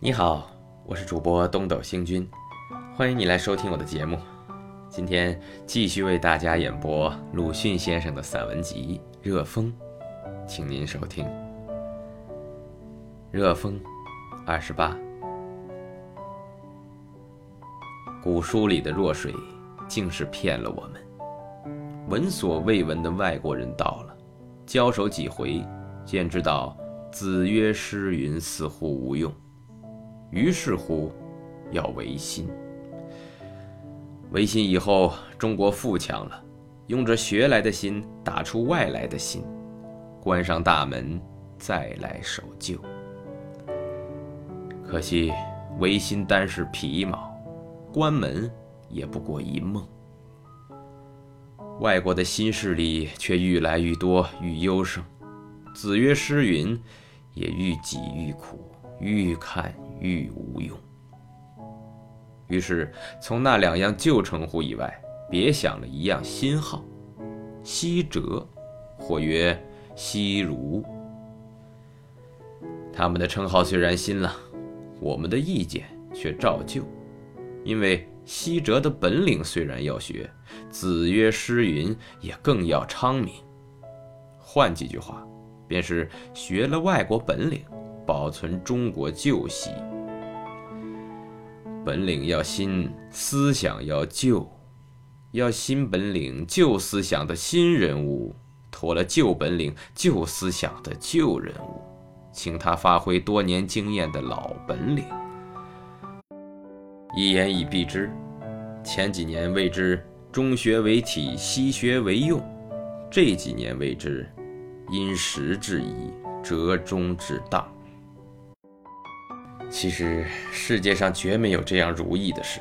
你好，我是主播东斗星君，欢迎你来收听我的节目。今天继续为大家演播鲁迅先生的散文集《热风》，请您收听《热风》二十八。古书里的弱水，竟是骗了我们。闻所未闻的外国人到了，交手几回，便知道子曰诗云似乎无用。于是乎，要维新。维新以后，中国富强了，用着学来的心打出外来的心，关上大门，再来守旧。可惜，维新单是皮毛，关门也不过一梦。外国的新势力却愈来愈多，愈优胜。子曰诗云，也愈挤愈苦，愈看。愈无用。于是，从那两样旧称呼以外，别想了一样新号：西哲，或曰西儒。他们的称号虽然新了，我们的意见却照旧。因为西哲的本领虽然要学，子曰诗云也更要昌明。换几句话，便是学了外国本领。保存中国旧习，本领要新，思想要旧，要新本领、旧思想的新人物，脱了旧本领、旧思想的旧人物，请他发挥多年经验的老本领。一言以蔽之，前几年谓之中学为体，西学为用；这几年谓之因时制宜，折中之当。其实世界上绝没有这样如意的事。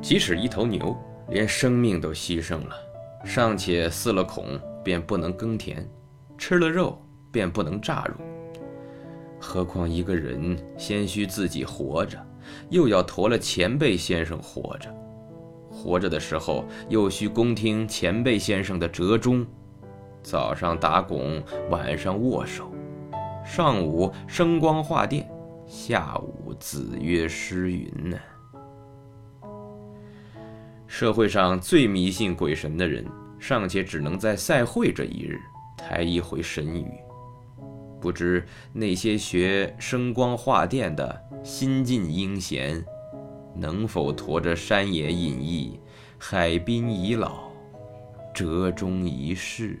即使一头牛连生命都牺牲了，尚且饲了孔便不能耕田，吃了肉便不能榨乳，何况一个人先需自己活着，又要驮了前辈先生活着，活着的时候又需恭听前辈先生的折中，早上打拱，晚上握手，上午声光化电。下午子曰诗云呢？社会上最迷信鬼神的人，尚且只能在赛会这一日抬一回神语，不知那些学声光化电的新晋英贤，能否驮着山野隐逸、海滨遗老、折中一世？